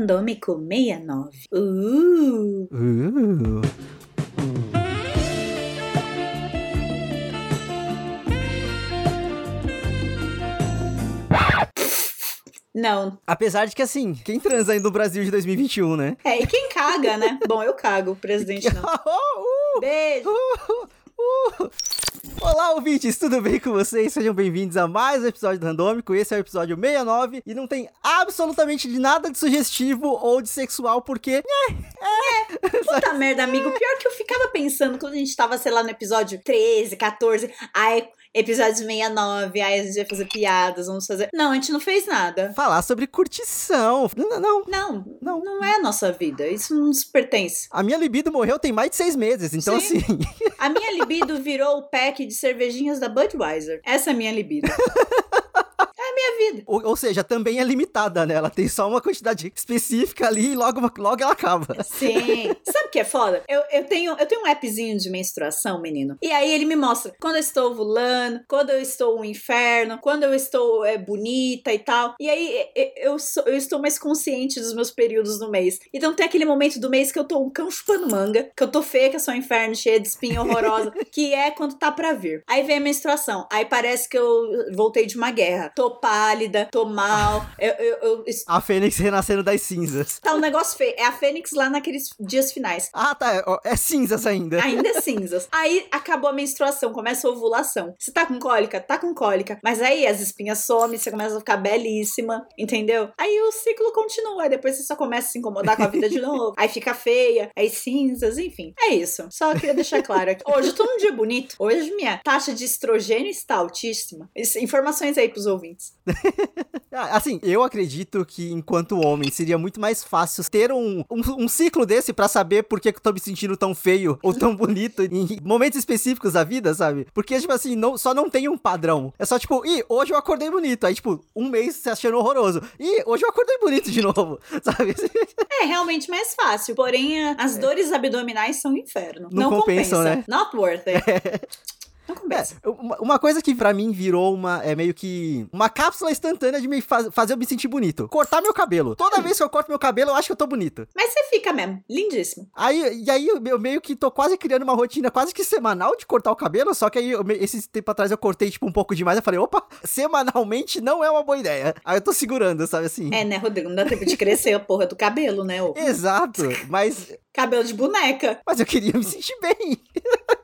Randômico 69. Uh! Uh. Não. Apesar de que, assim, quem transa aí no Brasil de 2021, né? É, e quem caga, né? Bom, eu cago, presidente não. Uh, Beijo! uh, uh. Olá, ouvintes, tudo bem com vocês? Sejam bem-vindos a mais um episódio do Randômico. Esse é o episódio 69 e não tem absolutamente de nada de sugestivo ou de sexual, porque. Puta merda, amigo. Pior que eu ficava pensando quando a gente tava, sei lá, no episódio 13, 14. Ai, episódio 69. Ai, a gente vai fazer piadas, vamos fazer. Não, a gente não fez nada. Falar sobre curtição. Não, não. Não, Não. não é a nossa vida. Isso não nos pertence. A minha libido morreu tem mais de seis meses, então Sim. assim. A minha libido virou o pack de cervejinhas da Budweiser. Essa é a minha libido. Vida. ou, ou seja, também é limitada, né? Ela tem só uma quantidade específica ali e logo, logo ela acaba. Sim. Sabe o que é foda? Eu, eu, tenho, eu tenho um appzinho de menstruação, menino. E aí ele me mostra quando eu estou ovulando, quando eu estou um inferno, quando eu estou é, bonita e tal. E aí eu, sou- eu estou mais consciente dos meus períodos no mês. Então tem aquele momento do mês que eu tô um cão chupando manga, que eu tô feia, que eu sou um inferno, cheia de espinha horrorosa, que é quando tá pra vir. Aí vem a menstruação. Aí parece que eu voltei de uma guerra. Tô tô mal. Eu, eu, eu- A Fênix renascendo das cinzas. Tá um negócio feio. É a Fênix lá naqueles dias finais. Ah, tá. É, é cinzas ainda. Ainda é cinzas. Aí acabou a menstruação, começa a ovulação. Você tá com cólica? Tá com cólica. Mas aí as espinhas somem, você começa a ficar belíssima, entendeu? Aí o ciclo continua. Aí depois você só começa a se incomodar com a vida de novo. Aí fica feia, aí cinzas, enfim. É isso. Só queria deixar claro aqui. Hoje eu tô num dia bonito. Hoje minha taxa de estrogênio está altíssima. Informações aí pros ouvintes. Ah, Assim, eu acredito que enquanto homem seria muito mais fácil ter um, um, um ciclo desse pra saber por que que eu tô me sentindo tão feio ou tão bonito em momentos específicos da vida, sabe? Porque, tipo assim, não, só não tem um padrão. É só tipo, ih, hoje eu acordei bonito. Aí, tipo, um mês você achando horroroso. Ih, hoje eu acordei bonito de novo, sabe? É realmente mais fácil. Porém, a- as dores abdominais são um inferno. É. Não compensam, compensa. né? Not worth it. Não. É, uma, uma coisa que pra mim virou uma, é meio que uma cápsula instantânea de me faz- fazer eu me sentir bonito. Cortar meu cabelo. Toda vez que eu corto meu cabelo, eu acho que eu tô bonito. Mas você fica mesmo. Lindíssimo. Aí, e aí eu, meio que tô quase criando uma rotina quase que semanal de cortar o cabelo, só que aí eu esse tempo atrás eu cortei tipo um pouco demais, eu falei, opa, semanalmente não é uma boa ideia. Aí eu tô segurando, sabe assim? É, né, Rodrigo? Não dá tempo de crescer a porra do cabelo, né? ô? Exato, mas, Cabelo de boneca. mas eu queria me sentir bem.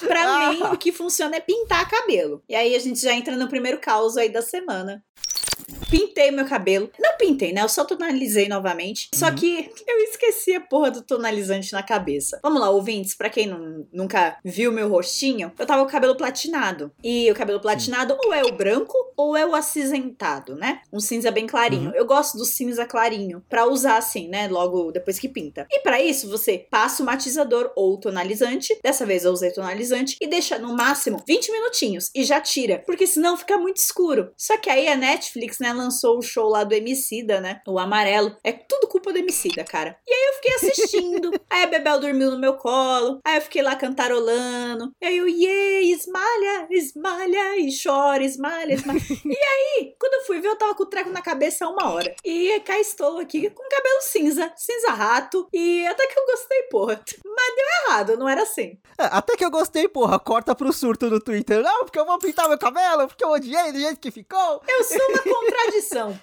Pra Ah. mim, o que funciona é pintar cabelo. E aí a gente já entra no primeiro caos aí da semana. Pintei meu cabelo. Não pintei, né? Eu só tonalizei novamente. Só que eu esqueci a porra do tonalizante na cabeça. Vamos lá, ouvintes, pra quem não- nunca viu meu rostinho, eu tava com o cabelo platinado. E o cabelo platinado ou é o branco ou é o acinzentado, né? Um cinza bem clarinho. Eu gosto do cinza clarinho pra usar assim, né? Logo depois que pinta. E pra isso, você passa o matizador ou tonalizante. Dessa vez eu usei tonalizante e deixa no máximo 20 minutinhos e já tira, porque senão fica muito escuro. Só que aí a Netflix, né, lançou o show lá do Emicida, né? O amarelo. É tudo culpa do Emicida, cara. E aí eu fiquei assistindo. aí a Bebel dormiu no meu colo. Aí eu fiquei lá cantarolando. E aí eu, yeah, esmalha, esmalha, e chora, esmalha, esmalha. e aí, quando eu fui ver, eu tava com o treco na cabeça há uma hora. E cá estou aqui com cabelo cinza, cinza rato. E até que eu gostei, porra. Mas deu errado, não era assim. É, Até que eu gostei, porra, corta pro surto no Twitter. Não, porque eu vou pintar meu cabelo, porque eu odiei do jeito que ficou. Eu sou uma contradição.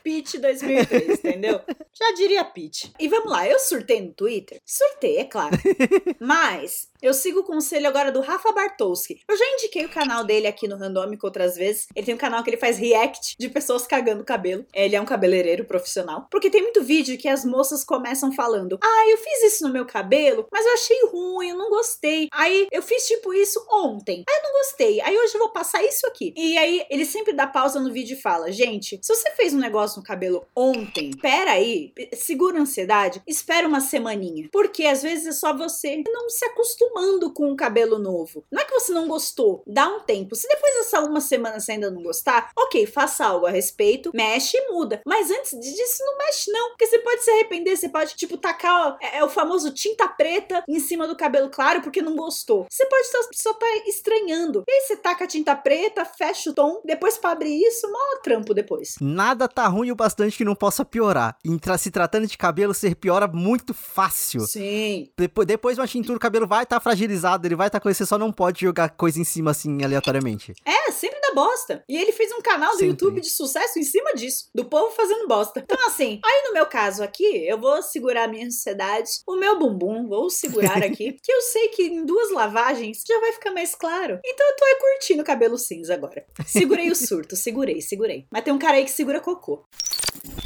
Pitch 2003, entendeu? Já diria Pitch. E vamos lá, eu surtei no Twitter? Surtei, é claro. Mas eu sigo o conselho agora do Rafa Bartowski. Eu já indiquei o canal dele aqui no Randômico outras vezes. Ele tem um canal que ele faz react de pessoas cagando cabelo. Ele é um cabeleireiro profissional. Porque tem muito vídeo que as moças começam falando: Ah, eu fiz isso no meu cabelo, mas eu achei ruim, eu não gostei. Aí eu fiz tipo isso ontem. Aí eu não gostei. Aí hoje eu vou passar isso aqui. E aí ele sempre dá pausa no vídeo e fala: Gente, se você fez um negócio no cabelo ontem, pera aí, segura a ansiedade, espera uma semaninha. Porque às vezes é só você não se acostumar acostumando com o cabelo novo. Não é que você não gostou, dá um tempo. Se depois dessa uma semana você ainda não gostar, ok, faça algo a respeito, mexe e muda. Mas antes disso, não mexe não, porque você pode se arrepender, você pode, tipo, tacar, ó, é, é o famoso tinta preta em cima do cabelo claro porque não gostou. Você pode só, só tá estranhando. E aí você taca a tinta preta, fecha o tom, depois pra abrir isso, mó trampo depois. Nada tá ruim o bastante que não possa piorar. Em se tratando de cabelo, você piora muito fácil. Sim. Depois, depois de uma tintura, o cabelo vai estar tá fragilizado, ele vai estar tá com você só não pode jogar coisa em cima assim, aleatoriamente. É, sempre dá bosta. E ele fez um canal do sempre. YouTube de sucesso em cima disso, do povo fazendo bosta. Então, assim, aí no meu caso aqui, eu vou segurar a minha ansiedade, o meu bumbum, vou segurar aqui, que eu sei que em duas lavagens já vai ficar mais claro. Então eu tô aí curtindo o cabelo cinza agora. Segurei o surto, segurei, segurei. Mas tem um cara aí que segura cocô.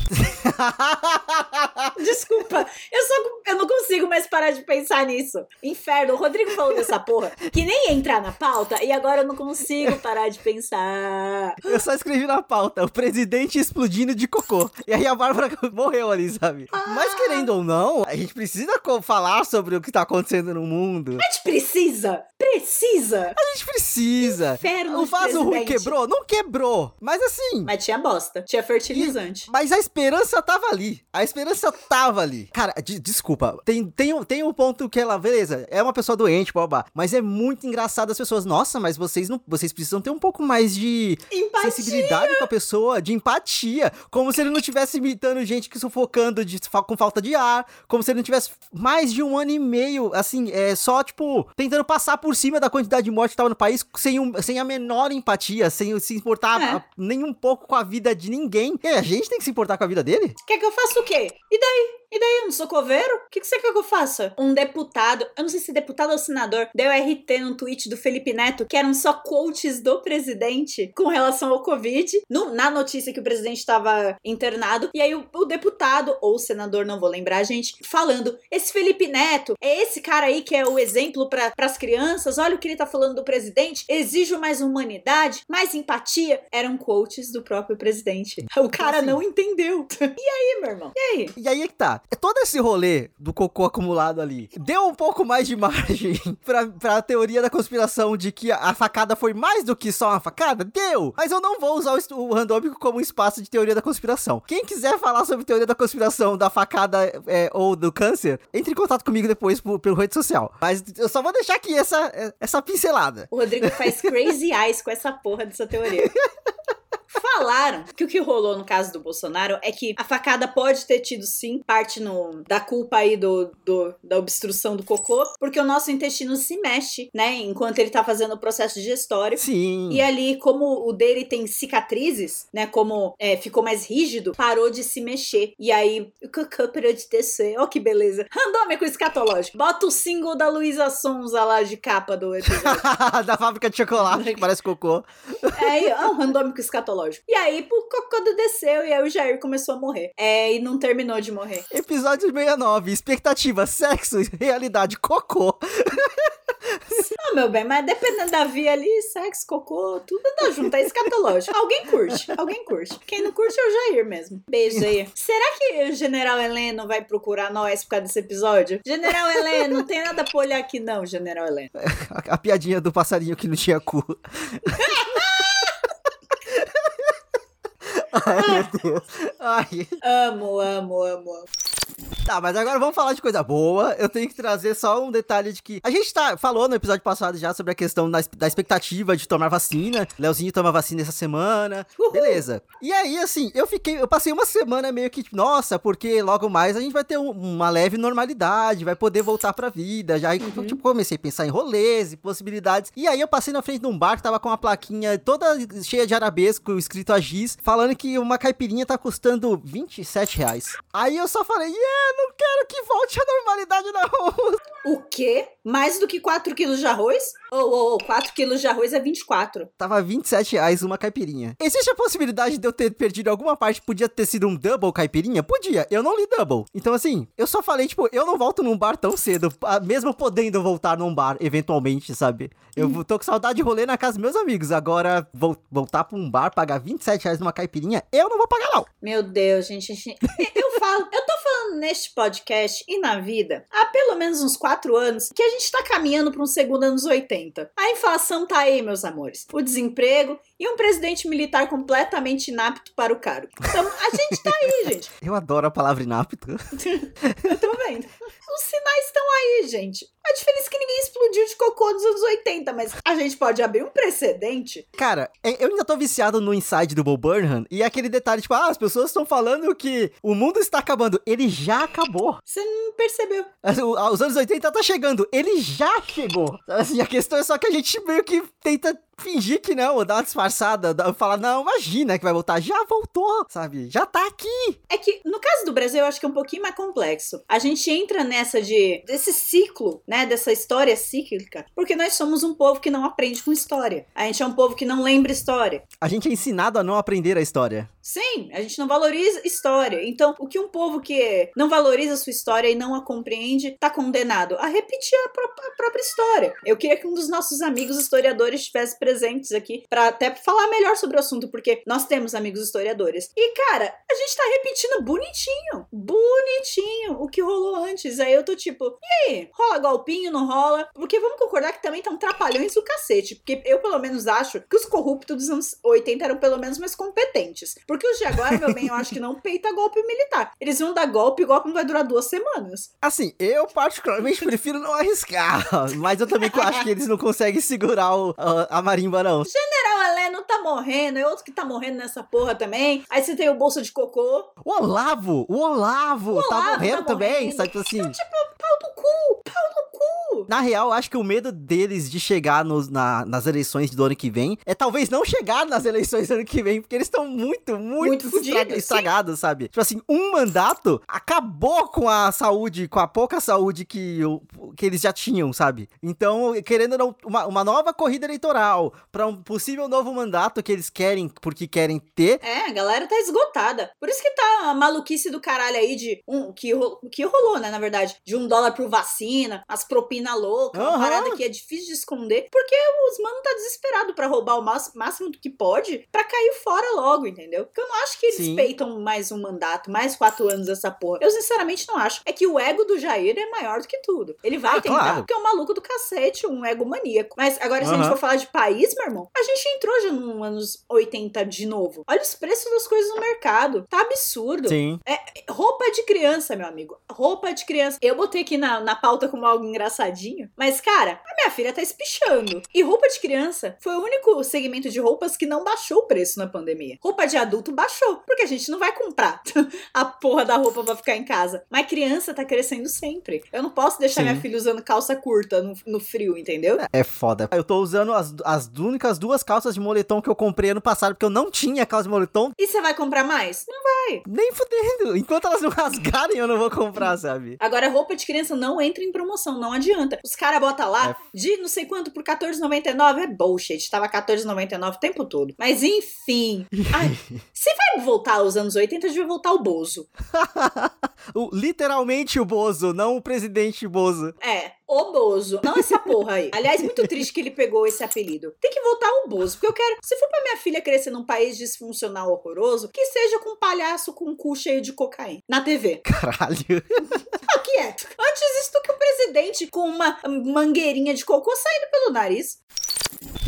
Desculpa, eu só eu não consigo mais parar de pensar nisso. Inferno, o Rodrigo falou dessa porra que nem ia entrar na pauta e agora eu não consigo parar de pensar. Eu só escrevi na pauta, o presidente explodindo de cocô. E aí a Bárbara morreu ali, sabe? Ah. Mas querendo ou não, a gente precisa falar sobre o que tá acontecendo no mundo. A gente precisa! Precisa! A gente precisa! Inferno o vaso ruim quebrou? Não quebrou! Mas assim. Mas tinha bosta, tinha fertilizante. E, mas a esperança tava ali. A esperança tava ali. Cara, de, desculpa. Tem, tem, tem um ponto que ela, beleza, é uma pessoa doente, babá. Mas é muito engraçado as pessoas. Nossa, mas vocês não. Vocês precisam ter um pouco mais de empatia. sensibilidade com a pessoa, de empatia. Como se ele não estivesse imitando gente que sufocando de, com falta de ar. Como se ele não tivesse mais de um ano e meio, assim, é só, tipo, tentando passar por cima da quantidade de morte que tava no país sem, um, sem a menor empatia, sem se importar é. nem um pouco com a vida de ninguém. E a gente tem que se importar com a vida dele? Quer que eu faça o quê? E daí? E daí, eu não sou coveiro? O que, que você quer que eu faça? Um deputado, eu não sei se deputado ou senador, deu RT num tweet do Felipe Neto, que eram só quotes do presidente com relação ao Covid, no, na notícia que o presidente estava internado. E aí o, o, deputado, ou senador, não vou lembrar, gente, falando: esse Felipe Neto é esse cara aí que é o exemplo para as crianças, olha o que ele tá falando do presidente, exijo mais humanidade, mais empatia. Eram quotes do próprio presidente. O cara assim, não entendeu. e aí, meu irmão? E aí? E aí é que tá. É todo esse rolê do cocô acumulado ali deu um pouco mais de margem pra, pra teoria da conspiração de que a facada foi mais do que só uma facada? Deu! Mas eu não vou usar o, o randômico como espaço de teoria da conspiração. Quem quiser falar sobre teoria da conspiração da facada é, ou do câncer, entre em contato comigo depois por, pelo rede social. Mas eu só vou deixar aqui essa, essa pincelada. O Rodrigo faz crazy eyes com essa porra dessa teoria. Falaram que o que rolou no caso do Bolsonaro é que a facada pode ter tido sim parte no, da culpa aí do, do, da obstrução do cocô, porque o nosso intestino se mexe, né? Enquanto ele tá fazendo o processo digestório. Sim. E ali, como o dele tem cicatrizes, né? Como é, ficou mais rígido, parou de se mexer. E aí o cocô parou de descer. Ó, oh, que beleza. Randômico escatológico. Bota o single da Luísa Sonza lá de capa do episódio. da fábrica de chocolate, que parece cocô. É, ó, um randômico escatológico. E aí, o cocô desceu e aí o Jair começou a morrer. É, e não terminou de morrer. Episódio 69, expectativa, sexo, realidade, cocô. Não, meu bem, mas dependendo da via ali, sexo, cocô, tudo anda junto, é escatológico. Alguém curte, alguém curte. Quem não curte é o Jair mesmo. Beijo aí. Será que o General Heleno vai procurar nós por causa desse episódio? General Heleno, não tem nada pra olhar aqui não, General Heleno. A, a piadinha do passarinho que não tinha cu. Ai, meu Deus. Ai. Amo, amo, amo, amo. Tá, mas agora vamos falar de coisa boa. Eu tenho que trazer só um detalhe de que a gente tá, falou no episódio passado já sobre a questão da, da expectativa de tomar vacina. Leozinho toma vacina essa semana. Uhul. Beleza. E aí, assim, eu fiquei, eu passei uma semana meio que, nossa, porque logo mais a gente vai ter um, uma leve normalidade, vai poder voltar pra vida. Já uhum. tipo, comecei a pensar em rolês e possibilidades. E aí eu passei na frente de um bar que tava com uma plaquinha toda cheia de arabesco, escrito a giz, falando que uma caipirinha tá custando 27 reais. Aí eu só falei, yeah, não quero que volte a normalidade não. O quê? Mais do que 4 quilos de arroz? Ou, oh, oh, oh, 4 quilos de arroz é 24. Tava 27 reais uma caipirinha. Existe a possibilidade de eu ter perdido alguma parte, podia ter sido um double caipirinha? Podia, eu não li double. Então assim, eu só falei, tipo, eu não volto num bar tão cedo, mesmo podendo voltar num bar, eventualmente, sabe? Eu hum. tô com saudade de rolê na casa dos meus amigos, agora vou, voltar pra um bar, pagar 27 reais numa caipirinha, eu não vou pagar não. Meu Deus, gente, gente. eu falo, eu tô falando neste podcast e na vida há pelo menos uns quatro anos que a gente tá caminhando para um segundo anos 80. A inflação tá aí, meus amores. O desemprego e um presidente militar completamente inapto para o cargo. Então, a gente tá aí, gente. Eu adoro a palavra inapto. Eu tô vendo. Os sinais estão aí, gente. A diferença é que ninguém explodiu de cocô nos anos 80, mas a gente pode abrir um precedente. Cara, é, eu ainda tô viciado no inside do Bob Burnham e aquele detalhe, tipo, ah, as pessoas estão falando que o mundo está acabando. Ele já acabou. Você não percebeu. Os anos 80 tá chegando. Ele já chegou. Assim, a questão é só que a gente meio que tenta fingir que não, dar uma disfarçada, falar, não, imagina que vai voltar. Já voltou, sabe? Já tá aqui. É que, no caso do Brasil, eu acho que é um pouquinho mais complexo. A gente entra nessa de, desse ciclo, né, dessa história cíclica, porque nós somos um povo que não aprende com história. A gente é um povo que não lembra história. A gente é ensinado a não aprender a história. Sim, a gente não valoriza história. Então, o que um povo que não valoriza a sua história e não a compreende, tá condenado a repetir a, pró a própria história. Eu queria que um dos nossos amigos historiadores estivesse presentes aqui para até falar melhor sobre o assunto, porque nós temos amigos historiadores. E, cara, a gente tá repetindo bonitinho, bonitinho o que rolou antes. Aí eu tô tipo, e aí? Rola golpinho, não rola? Porque vamos concordar que também um trapalhões do cacete. Porque eu, pelo menos, acho que os corruptos dos anos 80 eram pelo menos mais competentes. Porque os de agora, meu bem, eu acho que não peita golpe militar. Eles vão dar golpe e golpe não vai durar duas semanas. Assim, eu particularmente prefiro não arriscar. Mas eu também acho que eles não conseguem segurar o, a, a marimba, não. General Heleno tá morrendo, é outro que tá morrendo nessa porra também. Aí você tem o bolso de cocô. O Olavo! O Olavo! O tá Olavo tá morrendo tá também, morrendo. sabe? Tipo assim. Então, tipo, pau do cu! Pau do cu! Na real, acho que o medo deles de chegar nos, na, nas eleições do ano que vem é talvez não chegar nas eleições do ano que vem, porque eles estão muito, muito, muito fudido, estragados, sabe? Tipo assim, um mandato acabou com a saúde, com a pouca saúde que, que eles já tinham, sabe? Então, querendo uma, uma nova corrida eleitoral para um possível novo mandato que eles querem, porque querem ter. É, a galera tá esgotada. Por isso que tá a maluquice do caralho aí de um que, que rolou, né, na verdade, de um dólar por vacina, as propinas loucas, uhum. uma parada que é difícil de esconder, porque os mano tá desesperado para roubar o máximo do que pode para cair fora logo, entendeu? Porque eu não acho que eles Sim. peitam mais um mandato, mais quatro anos essa porra. Eu sinceramente não acho. É que o ego do Jair é maior do que tudo. Ele vai ah, tentar, claro. porque é um maluco do cacete, um ego maníaco. Mas agora, se uhum. a gente for falar de país, meu irmão, a gente entrou já nos anos 80 de novo. Olha os preços das coisas no mercado. Tá absurdo. Sim. É, roupa de criança, meu amigo. Roupa de criança. Eu botei aqui na, na pauta como algo engraçadinho. Mas, cara, a minha filha tá espichando. E roupa de criança foi o único segmento de roupas que não baixou o preço na pandemia. Roupa de adulto baixou. Porque a gente não vai comprar a porra da roupa pra ficar em casa. Mas criança tá crescendo sempre. Eu não posso deixar Sim. minha filha usando calça curta no, no frio, entendeu? É foda. Eu tô usando as, as únicas duas calças de moletom que eu comprei ano passado, porque eu não tinha calça de moletom. E você vai comprar mais? Não vai. Nem fudendo. Enquanto elas não rasgarem, eu não vou comprar, sabe? Agora, roupa de criança não entra em promoção, não adianta. Os caras botam lá é. de não sei quanto por R$14,99. É bullshit. Tava R$14,99 o tempo todo. Mas enfim. Ai, se vai voltar aos anos 80, devia voltar o Bozo. o, literalmente o Bozo, não o presidente Bozo. É, o Bozo. Não essa porra aí. Aliás, muito triste que ele pegou esse apelido. Tem que voltar o Bozo, porque eu quero. Se for pra minha filha crescer num país disfuncional horroroso, que seja com um palhaço com um cu cheio de cocaína. Na TV. Caralho. Aqui é. Antes isso do que o presidente com uma mangueirinha de cocô saindo pelo nariz.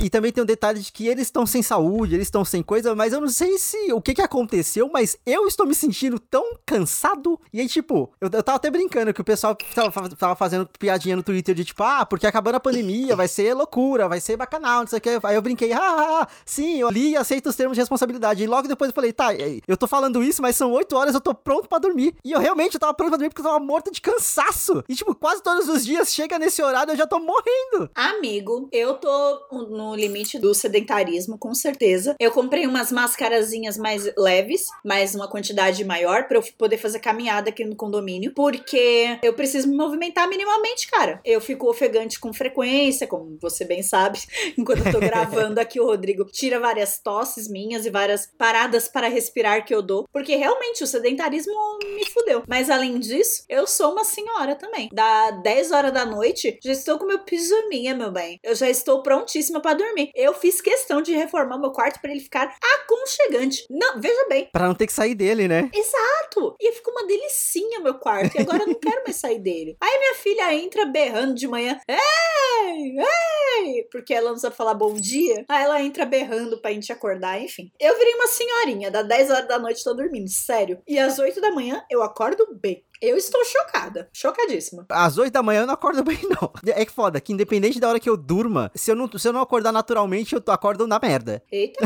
E também tem um detalhe de que eles estão sem saúde, eles estão sem coisa, mas eu não sei se o que que aconteceu, mas eu estou me sentindo tão cansado. E aí, tipo, eu, eu tava até brincando que o pessoal tava, tava fazendo piadinha no Twitter de tipo, ah, porque acabando a pandemia, vai ser loucura, vai ser bacanal, não sei o que. Aí eu brinquei, ah, sim, eu li e aceito os termos de responsabilidade. E logo depois eu falei, tá, eu tô falando isso, mas são 8 horas, eu tô pronto para dormir. E eu realmente eu tava pronto pra dormir porque eu tava morta de cansaço. E, tipo, quase todos os dias chega nesse horário eu já tô morrendo. Amigo, eu tô no limite do sedentarismo, com certeza. Eu comprei umas mascarazinhas mais leves, mais uma quantidade maior, para eu poder fazer caminhada aqui no condomínio, porque eu preciso me movimentar minimamente, cara. Eu fico ofegante com frequência, como você bem sabe, enquanto eu tô gravando aqui, o Rodrigo tira várias tosses minhas e várias paradas para respirar que eu dou, porque realmente o sedentarismo me fudeu. Mas além disso, eu sou uma senhora também. Da 10 horas da noite, já estou com meu pijaminha, meu bem. Eu já estou prontíssima para dormir. Eu fiz questão de reformar meu quarto para ele ficar aconchegante. Não, veja bem. Pra não ter que sair dele, né? Exato. E ficou uma delicinha meu quarto. E agora eu não quero mais sair dele. Aí minha filha entra berrando de manhã. Ei! Ei! Porque ela não sabe falar bom dia. Aí ela entra berrando pra gente acordar, enfim. Eu virei uma senhorinha. Da 10 horas da noite tô dormindo, sério. E às 8 da manhã eu acordo bem. Eu estou chocada. Chocadíssima. Às 8 da manhã eu não acordo bem, não. É que foda, que independente da hora que eu durma, se eu não, se eu não acordar naturalmente, eu acordo na merda. Eita.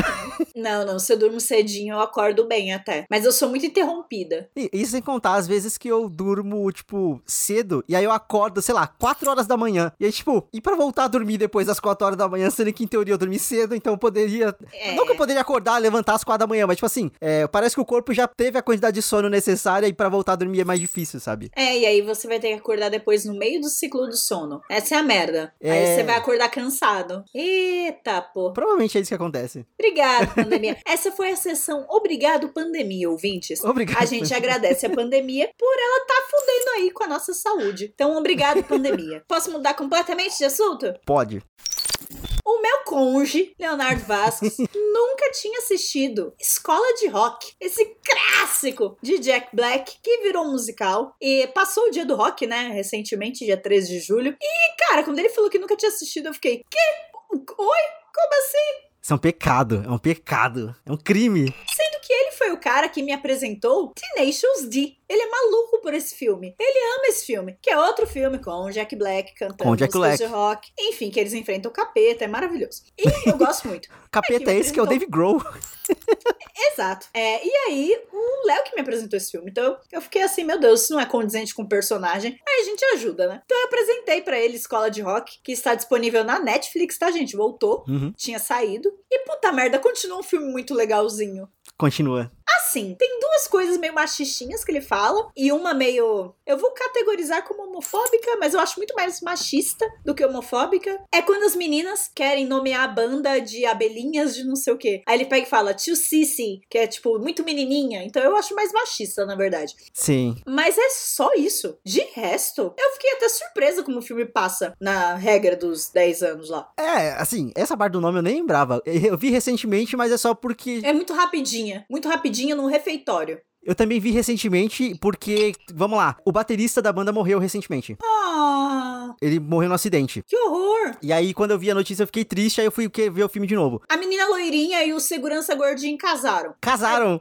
não, não. Se eu durmo cedinho, eu acordo bem até. Mas eu sou muito interrompida. E isso sem contar as vezes que eu durmo, tipo, cedo, e aí eu acordo, sei lá, 4 horas da manhã. E aí, tipo, e pra voltar a dormir depois das 4 horas da manhã, sendo que em teoria eu dormi cedo, então eu poderia. É. Não que eu poderia acordar, levantar às 4 da manhã, mas tipo assim, é, parece que o corpo já teve a quantidade de sono necessária e para voltar a dormir é mais difícil, sabe? É, e aí você vai ter que acordar depois no meio do ciclo do sono. Essa é a merda. É... Aí você vai acordar cansado. Eita, pô. Provavelmente é isso que acontece. Obrigado, pandemia. Essa foi a sessão Obrigado, pandemia, ouvintes. Obrigado. A gente agradece a pandemia por ela tá fudendo aí com a nossa saúde. Então, obrigado, pandemia. Posso mudar completamente de assunto? Pode. Meu cônjuge, Leonardo Vasquez, nunca tinha assistido Escola de Rock, esse clássico de Jack Black que virou musical e passou o dia do rock, né, recentemente, dia 13 de julho. E, cara, quando ele falou que nunca tinha assistido, eu fiquei, que? Oi? Como assim? Isso é um pecado, é um pecado, é um crime. Sendo que ele foi o cara que me apresentou Tenacious D. Ele é maluco por esse filme. Ele ama esse filme, que é outro filme com o Jack Black cantando com Jack Black. de rock. Enfim, que eles enfrentam o capeta, é maravilhoso. E eu gosto muito. capeta é esse que é o Dave Grohl. Exato. É, e aí, o Léo que me apresentou esse filme. Então eu fiquei assim, meu Deus, isso não é condizente com o personagem. Aí a gente ajuda, né? Então eu apresentei para ele Escola de Rock, que está disponível na Netflix, tá, gente? Voltou, uhum. tinha saído. E puta merda, continua um filme muito legalzinho. Continua. Assim, tem duas coisas meio machistinhas que ele fala, e uma meio. Eu vou categorizar como homofóbica, mas eu acho muito mais machista do que homofóbica. É quando as meninas querem nomear a banda de abelhinhas de não sei o quê. Aí ele pega e fala Tio Sissy, que é tipo muito menininha. Então eu acho mais machista, na verdade. Sim. Mas é só isso. De resto, eu fiquei até surpresa como o filme passa na regra dos 10 anos lá. É, assim, essa parte do nome eu nem lembrava. Eu vi recentemente, mas é só porque. É muito rapidinha. Muito rapidinha no refeitório. Eu também vi recentemente porque, vamos lá, o baterista da banda morreu recentemente. Ah! Ele morreu no acidente. Que horror! E aí, quando eu vi a notícia, eu fiquei triste, aí eu fui ver o filme de novo. A menina loirinha e o segurança gordinho casaram. Casaram!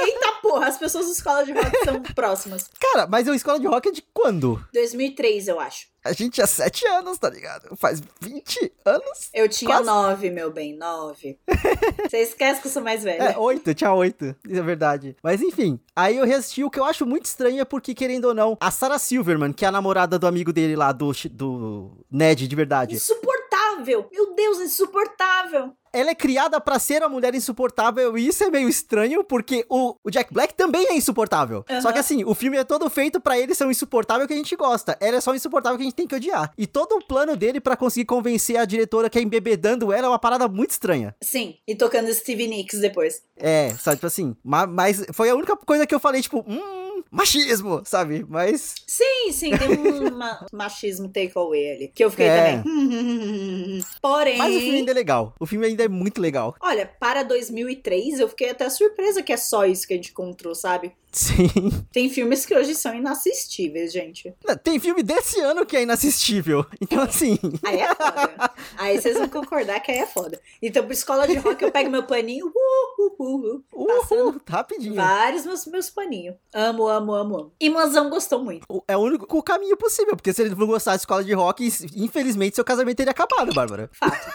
Eita porra, as pessoas da escola de rock são próximas. Cara, mas a escola de rock é de quando? 2003, eu acho. A gente tinha 7 anos, tá ligado? Faz 20 anos? Eu tinha 9, meu bem, 9. Você esquece que eu sou mais velha. É, 8, eu tinha 8, isso é verdade. Mas enfim, aí eu reassisti, o que eu acho muito estranho é porque, querendo ou não, a Sarah Silverman, que é a namorada do amigo dele lá, do, do Ned de verdade. Insuportável! Meu Deus, insuportável! Ela é criada para ser uma mulher insuportável e isso é meio estranho porque o, o Jack Black também é insuportável. Uhum. Só que assim, o filme é todo feito para ele ser um insuportável que a gente gosta. Ela é só um insuportável que a gente tem que odiar. E todo o plano dele para conseguir convencer a diretora que é embebedando ela é uma parada muito estranha. Sim, e tocando Stevie Nicks depois. É, sabe, tipo assim, mas foi a única coisa que eu falei, tipo, hum, machismo, sabe? Mas. Sim, sim, tem um ma machismo takeaway ali. Que eu fiquei é. também. Porém. Mas o filme ainda é legal. O filme ainda é muito legal. Olha, para 2003, eu fiquei até surpresa que é só isso que a gente encontrou, sabe? Sim. Tem filmes que hoje são inassistíveis, gente. Tem filme desse ano que é inassistível. Então, assim. Aí é foda. Aí vocês vão concordar que aí é foda. Então, por escola de rock, eu pego meu paninho. Uh, uh, uh, uh, passando rapidinho. Vários meus, meus paninhos. Amo, amo, amo, amo. E Manzão gostou muito. É o único caminho possível, porque se ele não gostasse de escola de rock, infelizmente seu casamento teria acabado, Bárbara. Fato.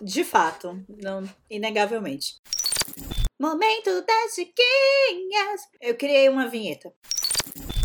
de fato. Não, inegavelmente. Momento das chiquinhas. Eu criei uma vinheta.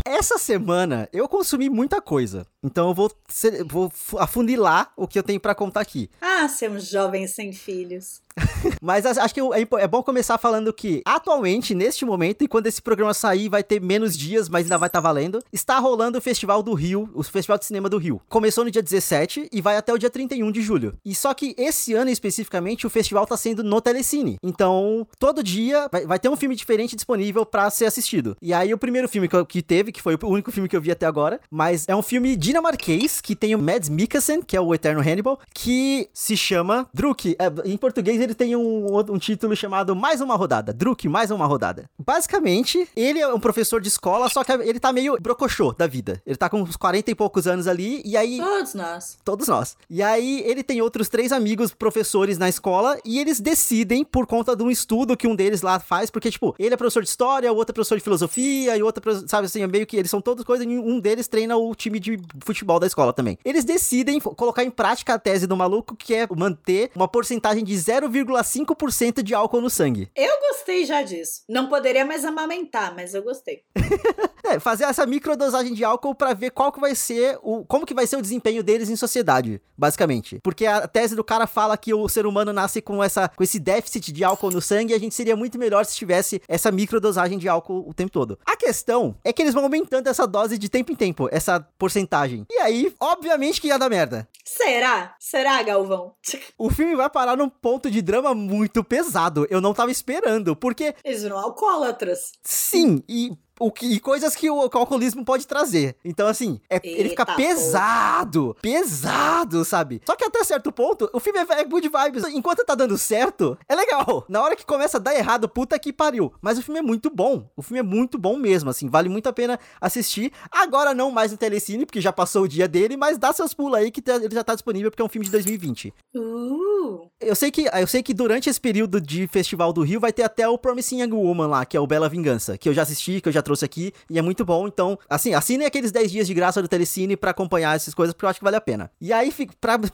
Essa semana eu consumi muita coisa. Então eu vou, ser, vou afunilar o que eu tenho para contar aqui. Ah, ser um jovem sem filhos. Mas acho que é, é bom começar falando que, atualmente, neste momento, e quando esse programa sair, vai ter menos dias, mas ainda vai estar tá valendo, está rolando o Festival do Rio, o Festival de Cinema do Rio. Começou no dia 17 e vai até o dia 31 de julho. E só que esse ano, especificamente, o festival está sendo no Telecine. Então, todo dia vai, vai ter um filme diferente disponível para ser assistido. E aí, o primeiro filme que, que teve, que foi o único filme que eu vi até agora, mas é um filme dinamarquês que tem o Mads Mikkelsen, que é o Eterno Hannibal, que, se chama Druk. É, em português ele tem um, um título chamado Mais uma Rodada. Druk, Mais uma Rodada. Basicamente, ele é um professor de escola, só que ele tá meio brocochô da vida. Ele tá com uns 40 e poucos anos ali, e aí... Todos nós. Todos nós. E aí ele tem outros três amigos professores na escola, e eles decidem, por conta de um estudo que um deles lá faz, porque, tipo, ele é professor de história, o outro é professor de filosofia, e o outro, sabe assim, é meio que eles são todas coisas, e um deles treina o time de futebol da escola também. Eles decidem colocar em prática a tese do maluco, que é manter uma porcentagem de 0,5% de álcool no sangue. Eu gostei já disso. Não poderia mais amamentar, mas eu gostei. é, fazer essa microdosagem de álcool para ver qual que vai ser o como que vai ser o desempenho deles em sociedade, basicamente. Porque a tese do cara fala que o ser humano nasce com essa com esse déficit de álcool no sangue e a gente seria muito melhor se tivesse essa microdosagem de álcool o tempo todo. A questão é que eles vão aumentando essa dose de tempo em tempo, essa porcentagem. E aí, obviamente que ia dar merda. Será? Será, Galvão? O filme vai parar num ponto de drama muito pesado. Eu não tava esperando, porque. Eles viram alcoólatras. Sim, e o que, e coisas que o, o alcoolismo pode trazer. Então, assim, é, ele fica pesado, pesado, sabe? Só que até certo ponto, o filme é, é, good vibes. Enquanto tá dando certo, é legal. Na hora que começa a dar errado, puta que pariu. Mas o filme é muito bom. O filme é muito bom mesmo, assim. Vale muito a pena assistir. Agora não mais no Telecine, porque já passou o dia dele, mas dá seus pulos aí que ele já tá disponível, porque é um filme de 2020. Uh. Eu sei que eu sei que durante esse período de Festival do Rio vai ter até o Promising Young Woman lá, que é o Bela Vingança, que eu já assisti, que eu já trouxe trouxe aqui e é muito bom. Então, assim, assinem aqueles 10 dias de graça do Telecine para acompanhar essas coisas, porque eu acho que vale a pena. E aí,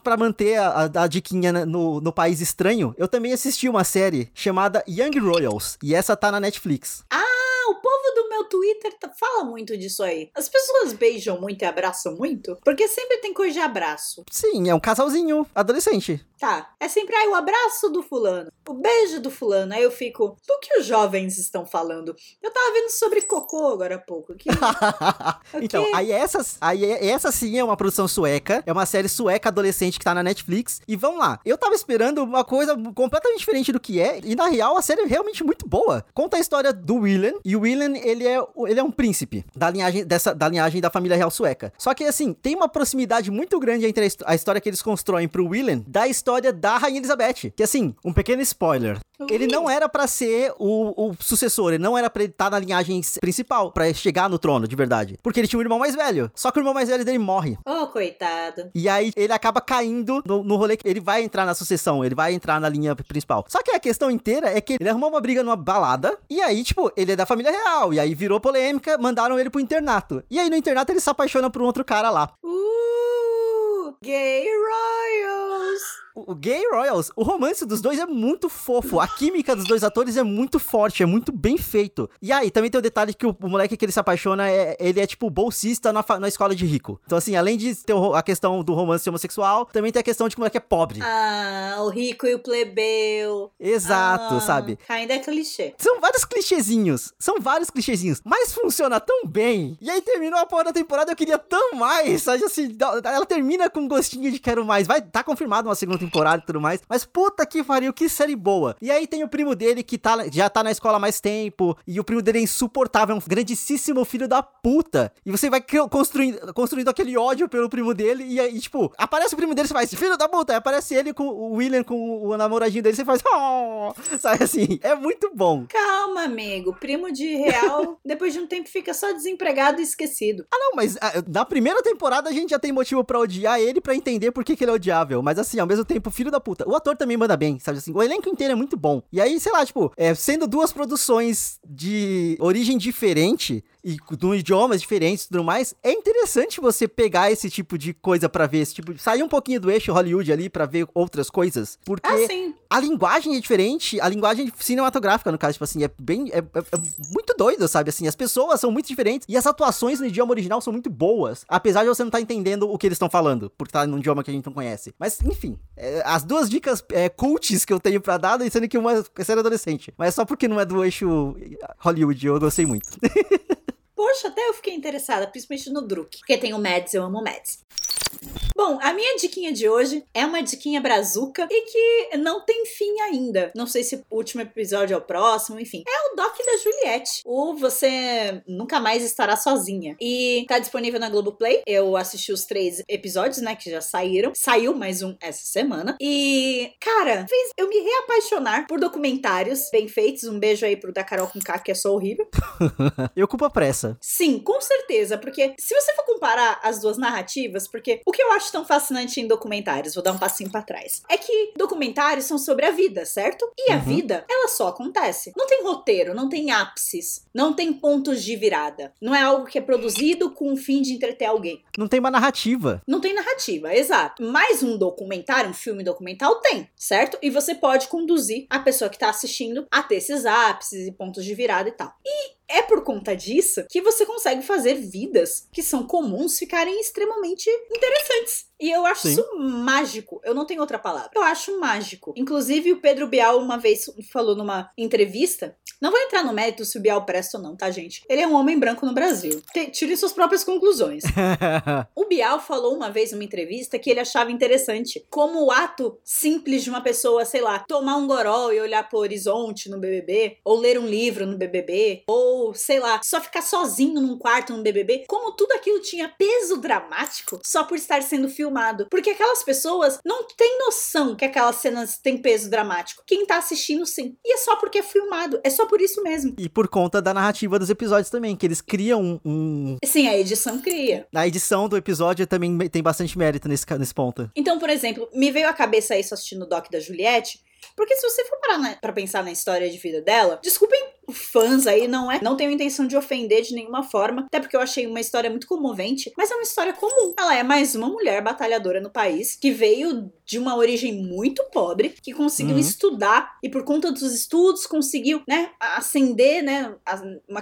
pra manter a, a, a diquinha no, no País Estranho, eu também assisti uma série chamada Young Royals, e essa tá na Netflix. Ah, meu Twitter tá, fala muito disso aí. As pessoas beijam muito e abraçam muito, porque sempre tem coisa de abraço. Sim, é um casalzinho adolescente. Tá. É sempre aí o abraço do fulano, o beijo do fulano. Aí eu fico, do que os jovens estão falando? Eu tava vendo sobre cocô agora há pouco. Que... então, aí essa, aí essa sim é uma produção sueca. É uma série sueca adolescente que tá na Netflix. E vamos lá. Eu tava esperando uma coisa completamente diferente do que é. E na real, a série é realmente muito boa. Conta a história do Willen. E o Willen, ele é, ele é um príncipe da linhagem, dessa, da linhagem da família real sueca. Só que, assim, tem uma proximidade muito grande entre a, a história que eles constroem pro Willen da história história da Rainha Elizabeth. Que assim, um pequeno spoiler. Ele não era para ser o, o, sucessor, ele não era pra ele estar tá na linhagem principal, para chegar no trono, de verdade. Porque ele tinha um irmão mais velho. Só que o irmão mais velho dele morre. Oh, coitado. E aí ele acaba caindo no, no rolê que ele vai entrar na sucessão, ele vai entrar na linha principal. Só que a questão inteira é que ele arrumou uma briga numa balada, e aí, tipo, ele é da família real, e aí virou polêmica, mandaram ele pro internato. E aí no internato ele se apaixona por um outro cara lá. Uh, gay royals o Gay Royals, o romance dos dois é muito fofo. A química dos dois atores é muito forte, é muito bem feito. E aí, também tem o detalhe que o, o moleque que ele se apaixona, é, ele é tipo bolsista na, na escola de rico. Então, assim, além de ter a questão do romance homossexual, também tem a questão de que o moleque é pobre. Ah, o rico e o plebeu. Exato, ah, sabe? Ainda é clichê. São vários clichêzinhos. São vários clichêzinhos. Mas funciona tão bem. E aí terminou a porra da temporada, eu queria tão mais. Sabe assim, ela termina com um gostinho de quero mais. Vai, tá confirmado uma segunda temporada e tudo mais. Mas puta que pariu, que série boa. E aí tem o primo dele que tá, já tá na escola há mais tempo. E o primo dele é insuportável, é um grandíssimo filho da puta. E você vai construindo, construindo aquele ódio pelo primo dele. E aí, tipo, aparece o primo dele, você faz, filho da puta. Aí aparece ele com o William, com o namoradinho dele, você faz, oh! Sabe assim? É muito bom. Calma, amigo. Primo de real, depois de um tempo fica só desempregado e esquecido. Ah, não, mas ah, na primeira temporada a gente já tem motivo para odiar ele, para entender por que, que ele é odiável. Mas assim, ao mesmo tempo filho da puta. O ator também manda bem, sabe assim? O elenco inteiro é muito bom. E aí, sei lá, tipo, é, sendo duas produções de origem diferente, e com idiomas diferentes e tudo mais, é interessante você pegar esse tipo de coisa para ver, esse tipo, sair um pouquinho do eixo Hollywood ali para ver outras coisas, porque ah, a linguagem é diferente, a linguagem cinematográfica no caso, tipo assim, é bem é, é, é, muito doido, sabe assim, as pessoas são muito diferentes e as atuações no idioma original são muito boas, apesar de você não estar tá entendendo o que eles estão falando, porque tá num idioma que a gente não conhece. Mas enfim, é, as duas dicas é, cults que eu tenho para dar, sendo que uma é série adolescente, mas só porque não é do eixo Hollywood, eu gostei muito. Poxa, até eu fiquei interessada, principalmente no Druk. Porque tem o Mads, eu amo o Mads. Bom, a minha diquinha de hoje é uma diquinha brazuca e que não tem fim ainda. Não sei se o último episódio é o próximo, enfim. É o Doc da Juliette. O Você Nunca Mais Estará Sozinha. E tá disponível na Globoplay. Eu assisti os três episódios, né, que já saíram. Saiu mais um essa semana. E, cara, fez eu me reapaixonar por documentários bem feitos. Um beijo aí pro da Carol com K, que é só horrível. eu culpo a pressa. Sim, com certeza. Porque se você for comparar as duas narrativas, porque o que eu acho tão fascinante em documentários, vou dar um passinho para trás, é que documentários são sobre a vida, certo? E a uhum. vida, ela só acontece. Não tem roteiro, não tem ápices, não tem pontos de virada. Não é algo que é produzido com o fim de entreter alguém. Não tem uma narrativa. Não tem narrativa, exato. Mas um documentário, um filme documental tem, certo? E você pode conduzir a pessoa que tá assistindo a ter esses ápices e pontos de virada e tal. E é por conta disso que você consegue fazer vidas que são comuns ficarem extremamente interessantes. E eu acho Sim. isso mágico. Eu não tenho outra palavra. Eu acho mágico. Inclusive, o Pedro Bial uma vez falou numa entrevista. Não vou entrar no mérito se o Bial presta ou não, tá, gente? Ele é um homem branco no Brasil. Tire suas próprias conclusões. o Bial falou uma vez numa entrevista que ele achava interessante como o ato simples de uma pessoa, sei lá, tomar um goró e olhar pro horizonte no BBB, ou ler um livro no BBB, ou sei lá, só ficar sozinho num quarto no BBB, como tudo aquilo tinha peso dramático só por estar sendo filmado filmado. Porque aquelas pessoas não têm noção que aquelas cenas têm peso dramático. Quem tá assistindo, sim. E é só porque é filmado. É só por isso mesmo. E por conta da narrativa dos episódios também, que eles criam um. Sim, a edição cria. A edição do episódio também tem bastante mérito nesse, nesse ponto. Então, por exemplo, me veio à cabeça isso assistindo o Doc da Juliette. Porque se você for parar pra pensar na história de vida dela, desculpem fãs aí, não é? Não tenho intenção de ofender de nenhuma forma, até porque eu achei uma história muito comovente, mas é uma história comum. Ela é mais uma mulher batalhadora no país que veio de uma origem muito pobre, que conseguiu uhum. estudar e por conta dos estudos conseguiu, né, ascender, né,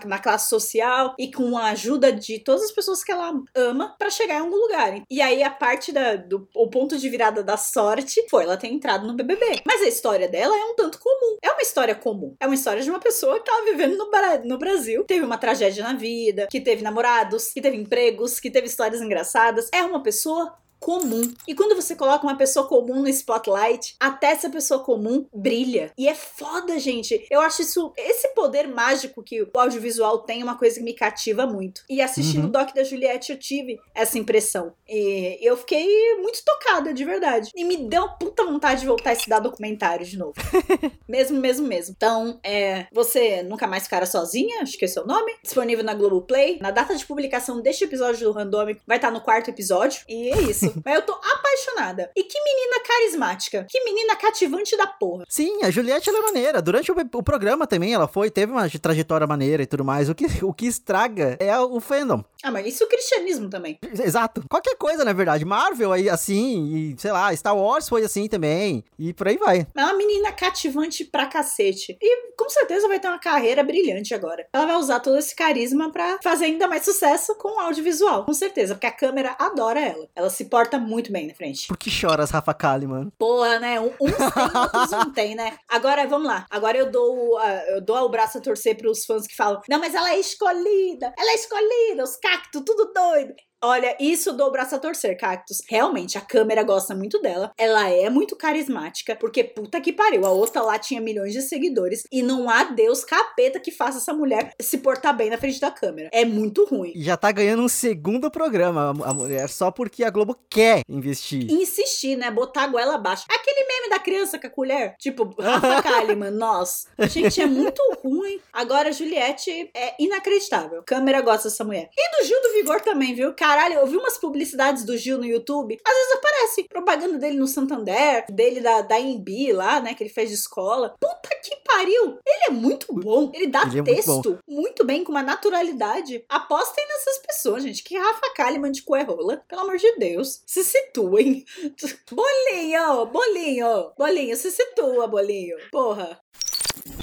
na classe social e com a ajuda de todas as pessoas que ela ama para chegar em algum lugar. E aí a parte da, do o ponto de virada da sorte foi ela ter entrado no BBB. Mas a história dela é um tanto comum. É uma história comum. É uma história de uma pessoa que tava vivendo no, no Brasil, teve uma tragédia na vida, que teve namorados, que teve empregos, que teve histórias engraçadas. É uma pessoa comum. E quando você coloca uma pessoa comum no spotlight, até essa pessoa comum brilha. E é foda, gente. Eu acho isso, esse poder mágico que o audiovisual tem, é uma coisa que me cativa muito. E assistindo uhum. o Doc da Juliette, eu tive essa impressão. E eu fiquei muito tocada, de verdade. E me deu puta vontade de voltar a estudar documentário de novo. mesmo, mesmo, mesmo. Então, é, você nunca mais ficará sozinha, acho que é o nome. Disponível na Globoplay. Na data de publicação deste episódio do Randômico, vai estar no quarto episódio. E é isso. Mas eu tô apaixonada. E que menina carismática. Que menina cativante da porra. Sim, a Juliette ela é maneira. Durante o, o, programa também ela foi, teve uma trajetória maneira e tudo mais. O que, o que estraga é o fandom. Ah, mas isso é o cristianismo também. Exato. Qualquer coisa, na verdade. Marvel aí assim, e sei lá, Star Wars foi assim também. E por aí vai. É uma menina cativante pra cacete. E com certeza vai ter uma carreira brilhante agora. Ela vai usar todo esse carisma pra fazer ainda mais sucesso com o audiovisual. Com certeza, porque a câmera adora ela. Ela se porta muito bem na frente. Por que choras, Rafa Kalimann? Porra, né? Um, uns tem, outros não tem, né? Agora, vamos lá. Agora eu dou, uh, eu dou o braço a torcer pros fãs que falam: não, mas ela é escolhida, ela é escolhida, os cactos, tudo doido. Olha, isso dou o braço a torcer, Cactus. Realmente, a câmera gosta muito dela. Ela é muito carismática, porque puta que pariu. A outra lá tinha milhões de seguidores e não há Deus capeta que faça essa mulher se portar bem na frente da câmera. É muito ruim. Já tá ganhando um segundo programa a mulher, só porque a Globo quer investir. Insistir, né? Botar a goela abaixo. Aquele meme da criança com a colher. Tipo, Rafa Kalimann, nós. Gente, é muito ruim. Agora, Juliette é inacreditável. Câmera gosta dessa mulher. E do Gil do Vigor também, viu? Caralho, eu vi umas publicidades do Gil no YouTube. Às vezes aparece propaganda dele no Santander, dele da, da Embi lá, né? Que ele fez de escola. Puta que pariu! Ele é muito bom. Ele dá ele texto é muito, muito, bem, com uma naturalidade. Apostem nessas pessoas, gente. Que Rafa Kalimann de Coerrola. Pelo amor de Deus. Se situem. Bolinho, bolinho, bolinho, se situa, bolinho. Porra.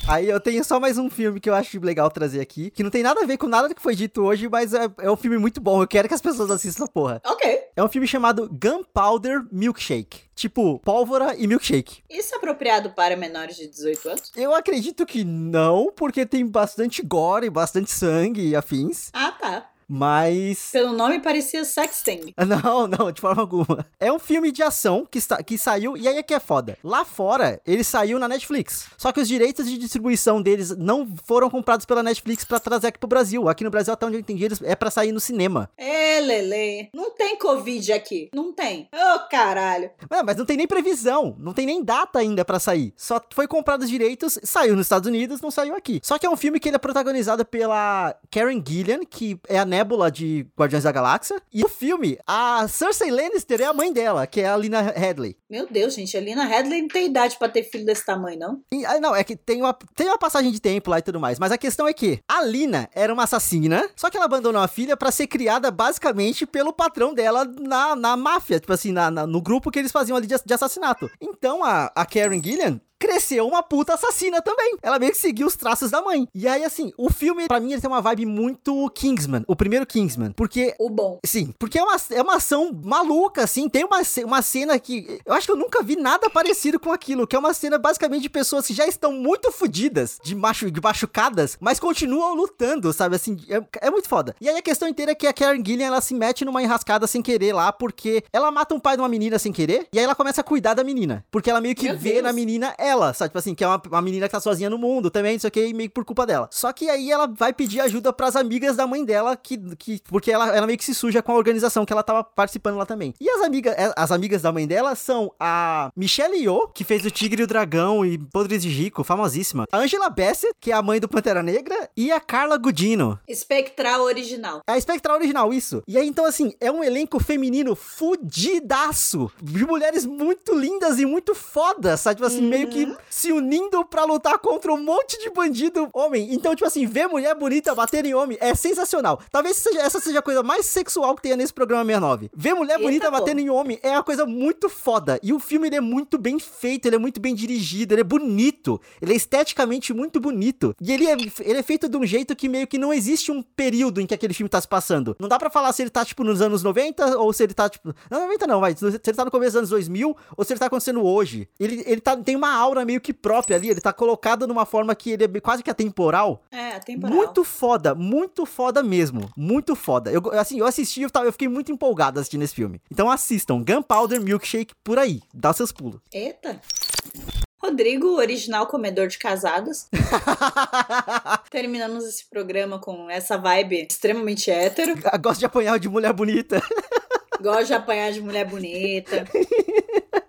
Aí eu tenho só mais um filme que eu acho legal trazer aqui, que não tem nada a ver com nada que foi dito hoje, mas é, é um filme muito bom. Eu quero que as pessoas assistam, porra. Ok. É um filme chamado Gunpowder Milkshake. Tipo, pólvora e milkshake. Isso é apropriado para menores de 18 anos? Eu acredito que não, porque tem bastante gore, bastante sangue e afins. Ah, tá. Mas. Pelo nome parecia sexting. Não, não, de forma alguma. É um filme de ação que, está, que saiu, e aí é que é foda. Lá fora, ele saiu na Netflix. Só que os direitos de distribuição deles não foram comprados pela Netflix pra trazer aqui pro Brasil. Aqui no Brasil, até onde eu entendi, eles é pra sair no cinema. É, Lele. Não tem Covid aqui. Não tem. Ô, oh, caralho. É, mas não tem nem previsão. Não tem nem data ainda para sair. Só foi comprado os direitos, saiu nos Estados Unidos, não saiu aqui. Só que é um filme que ele é protagonizado pela Karen Gillian, que é a Nebula de Guardiões da Galáxia. E o filme, a Cersei Lannister é a mãe dela, que é a Lina Headley. Meu Deus, gente, a Lina Headley não tem idade para ter filho desse tamanho, não? E, ah, não, é que tem uma, tem uma passagem de tempo lá e tudo mais. Mas a questão é que a Lina era uma assassina, só que ela abandonou a filha para ser criada basicamente pelo patrão dela na, na máfia, tipo assim, na, na no grupo que eles faziam ali de, de assassinato. Então a, a Karen Gillian cresceu uma puta assassina também. Ela meio que seguiu os traços da mãe. E aí, assim, o filme, para mim, ele tem uma vibe muito Kingsman, o primeiro Kingsman. Porque. O bom. Sim, porque é uma, é uma ação maluca, assim. Tem uma, uma cena que. Eu acho que eu nunca vi nada parecido com aquilo. Que é uma cena basicamente de pessoas que já estão muito fodidas, de, machu, de machucadas, mas continuam lutando, sabe? Assim, é, é muito foda. E aí a questão inteira é que a Karen Gillian ela se mete numa enrascada sem querer lá, porque ela mata um pai de uma menina sem querer, e aí ela começa a cuidar da menina. Porque ela meio que Meu vê Deus. na menina ela, sabe? Tipo assim, que é uma, uma menina que tá sozinha no mundo também, não sei o que, meio que por culpa dela. Só que aí ela vai pedir ajuda pras amigas da mãe dela, que, que porque ela, ela meio que se suja com a organização que ela tava participando lá também. E as amigas, é, as amigas da mãe dela são a Michelle Yeoh, que fez o Tigre e o Dragão e Podres de Rico, famosíssima. A Angela Bassett, que é a mãe do Pantera Negra, e a Carla Gudino. Espectral original. É a Espectral original, isso. E aí, então, assim, é um elenco feminino fudidaço. De mulheres muito lindas e muito fodas, sabe? Tipo assim, meio que se unindo para lutar contra um monte de bandido homem. Então, tipo assim, ver mulher bonita bater em homem é sensacional. Talvez seja, essa seja a coisa mais sexual que tenha nesse programa 69. Ver mulher Eita bonita batendo em homem é uma coisa muito foda. E o filme ele é muito bem feito, ele é muito bem dirigido, ele é bonito. Ele é esteticamente muito bonito. E ele é, ele é feito de um jeito que meio que não existe um período em que aquele filme tá se passando. Não dá para falar se ele tá, tipo, nos anos 90 ou se ele tá, tipo. Não, 90 não, mas se ele tá no começo dos anos 2000 ou se ele tá acontecendo hoje. Ele, ele tá, tem uma aura meio que própria ali, ele tá colocado numa forma que ele é quase que atemporal. É, atemporal. Muito foda, muito foda mesmo. Muito foda. Eu, assim, eu assisti, eu, eu fiquei muito empolgado assistindo esse filme. Então assistam, Gunpowder Milkshake por aí. Dá seus pulos. Eita. Rodrigo, original comedor de casadas. Terminamos esse programa com essa vibe extremamente hétero. Gosto de apanhar de mulher bonita. Gosto de apanhar de mulher bonita.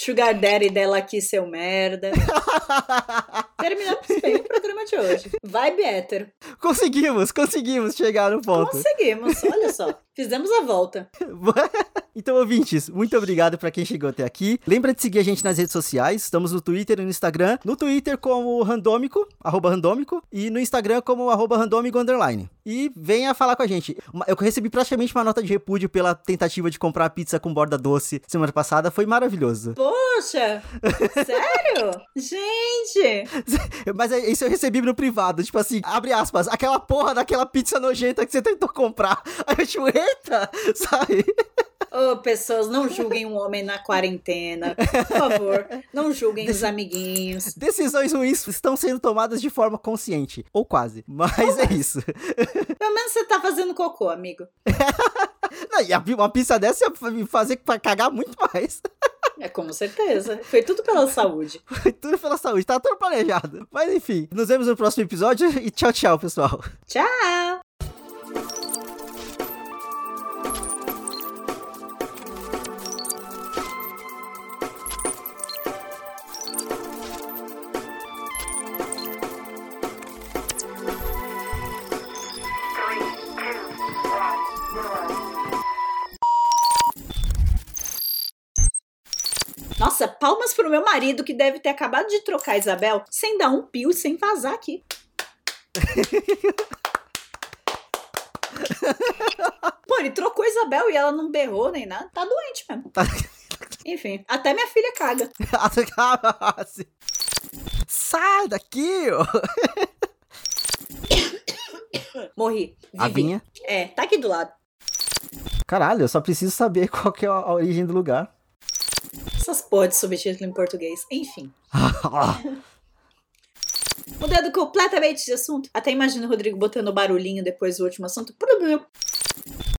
Sugar Daddy dela aqui, seu merda. Terminamos bem o programa de hoje. Vibe hétero. Conseguimos, conseguimos chegar no ponto. Conseguimos, olha só. Fizemos a volta. então, ouvintes, muito obrigado para quem chegou até aqui. Lembra de seguir a gente nas redes sociais. Estamos no Twitter e no Instagram. No Twitter como randômico, arroba randômico, e no Instagram como arroba randômico underline. E venha falar com a gente. Eu recebi praticamente uma nota de repúdio pela tentativa de comprar pizza com borda doce semana passada. Foi maravilhoso. Poxa! Sério? gente! Mas é, isso eu recebi no privado. Tipo assim, abre aspas, aquela porra daquela pizza nojenta que você tentou comprar. Aí eu tipo, treta, sabe? Ô, oh, pessoas, não julguem um homem na quarentena. Por favor, não julguem Dec... os amiguinhos. Decisões ruins estão sendo tomadas de forma consciente. Ou quase. Mas é isso. Pelo menos você tá fazendo cocô, amigo. não, e uma pizza dessa ia me fazer cagar muito mais. É, com certeza. Foi tudo pela saúde. Foi tudo pela saúde, tá tudo planejado. Mas enfim, nos vemos no próximo episódio e tchau, tchau, pessoal. Tchau! Pro meu marido que deve ter acabado de trocar a Isabel sem dar um pio e sem vazar aqui. Pô, ele trocou a Isabel e ela não berrou nem nada. Tá doente mesmo. Tá. Enfim, até minha filha caga. Sai daqui! Morri. Vivi. A vinha? É, tá aqui do lado. Caralho, eu só preciso saber qual que é a origem do lugar. Essas porra de subtítulo em português. Enfim. Mudando completamente de assunto. Até imagino o Rodrigo botando barulhinho depois do último assunto.